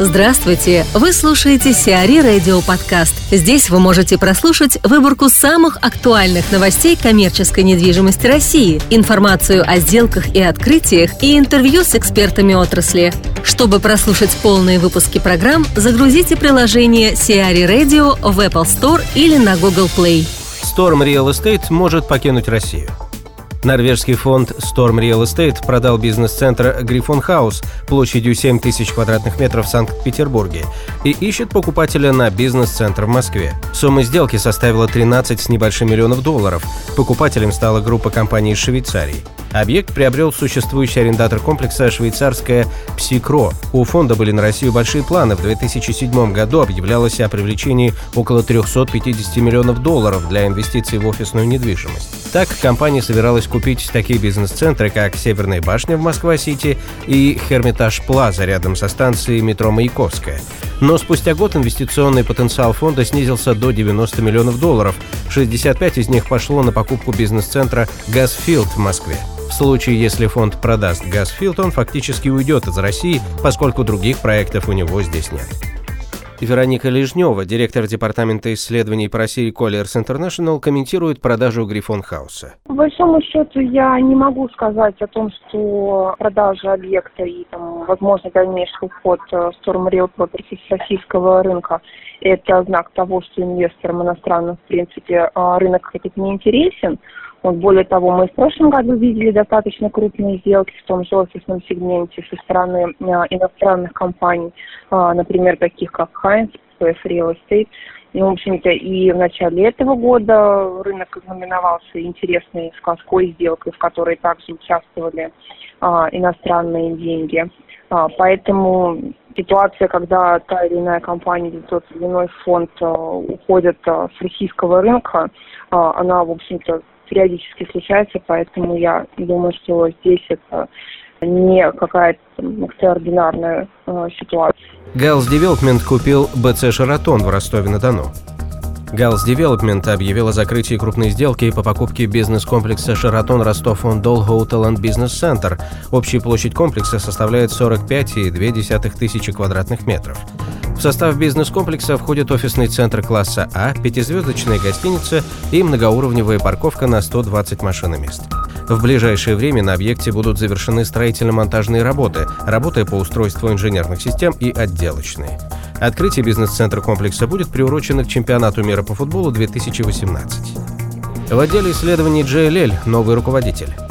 Здравствуйте! Вы слушаете Сиари Радио Подкаст. Здесь вы можете прослушать выборку самых актуальных новостей коммерческой недвижимости России, информацию о сделках и открытиях и интервью с экспертами отрасли. Чтобы прослушать полные выпуски программ, загрузите приложение Сиари Radio в Apple Store или на Google Play. Storm Real Estate может покинуть Россию. Норвежский фонд Storm Real Estate продал бизнес-центр Грифон Хаус площадью 7 тысяч квадратных метров в Санкт-Петербурге и ищет покупателя на бизнес-центр в Москве. Сумма сделки составила 13 с небольшим миллионов долларов. Покупателем стала группа компаний из Швейцарии. Объект приобрел существующий арендатор комплекса швейцарская «Псикро». У фонда были на Россию большие планы. В 2007 году объявлялось о привлечении около 350 миллионов долларов для инвестиций в офисную недвижимость. Так, компания собиралась купить такие бизнес-центры, как Северная башня в Москва-Сити и Хермитаж Плаза рядом со станцией метро Маяковская. Но спустя год инвестиционный потенциал фонда снизился до 90 миллионов долларов. 65 из них пошло на покупку бизнес-центра «Газфилд» в Москве. В случае, если фонд продаст «Газфилд», он фактически уйдет из России, поскольку других проектов у него здесь нет. Вероника Лежнева, директор департамента исследований по России Colliers International, комментирует продажу Грифон Хауса. По большому счету я не могу сказать о том, что продажа объекта и там, возможно дальнейший уход э, Storm Real Properties с российского рынка это знак того, что инвесторам иностранным, в принципе, э, рынок этот не интересен. Вот более того, мы в прошлом году видели достаточно крупные сделки в том же офисном сегменте со стороны а, иностранных компаний, а, например, таких как Heinz, PF Real Estate. И, в общем-то, и в начале этого года рынок знаменовался интересной складской сделкой, в которой также участвовали а, иностранные деньги. А, поэтому ситуация, когда та или иная компания или тот или иной фонд а, уходит а, с российского рынка, а, она, в общем-то, периодически случается, поэтому я думаю, что здесь это не какая-то экстраординарная э, ситуация. Галс Девелопмент купил БЦ «Шератон» в Ростове-на-Дону. Галс Девелопмент объявил о закрытии крупной сделки по покупке бизнес-комплекса «Sheraton Rostov-on-Don Hotel and Business Center». Общая площадь комплекса составляет 45,2 тысячи квадратных метров. В состав бизнес-комплекса входит офисный центр класса А, пятизвездочная гостиница и многоуровневая парковка на 120 машин и мест. В ближайшее время на объекте будут завершены строительно-монтажные работы, работы по устройству инженерных систем и отделочные. Открытие бизнес-центра комплекса будет приурочено к чемпионату мира по футболу 2018. В отделе исследований JLL новый руководитель.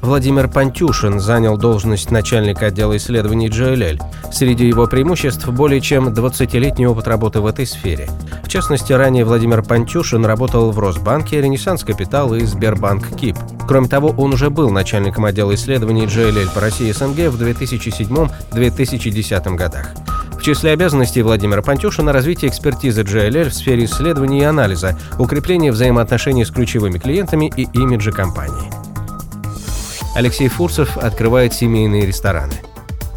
Владимир Пантюшин занял должность начальника отдела исследований JLL. Среди его преимуществ более чем 20-летний опыт работы в этой сфере. В частности, ранее Владимир Пантюшин работал в Росбанке, Ренессанс Капитал и Сбербанк КИП. Кроме того, он уже был начальником отдела исследований JLL по России и СНГ в 2007-2010 годах. В числе обязанностей Владимира Пантюшина развитие экспертизы JLL в сфере исследований и анализа, укрепление взаимоотношений с ключевыми клиентами и имиджа компании. Алексей Фурсов открывает семейные рестораны.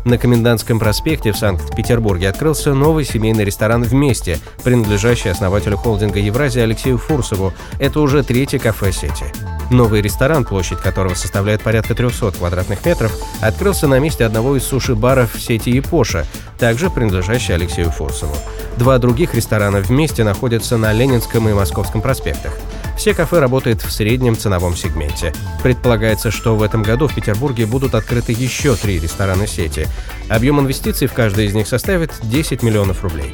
На Комендантском проспекте в Санкт-Петербурге открылся новый семейный ресторан «Вместе», принадлежащий основателю холдинга «Евразия» Алексею Фурсову. Это уже третий кафе сети. Новый ресторан, площадь которого составляет порядка 300 квадратных метров, открылся на месте одного из суши-баров сети «Япоша», также принадлежащий Алексею Фурсову. Два других ресторана «Вместе» находятся на Ленинском и Московском проспектах. Все кафе работают в среднем ценовом сегменте. Предполагается, что в этом году в Петербурге будут открыты еще три ресторана сети. Объем инвестиций в каждый из них составит 10 миллионов рублей.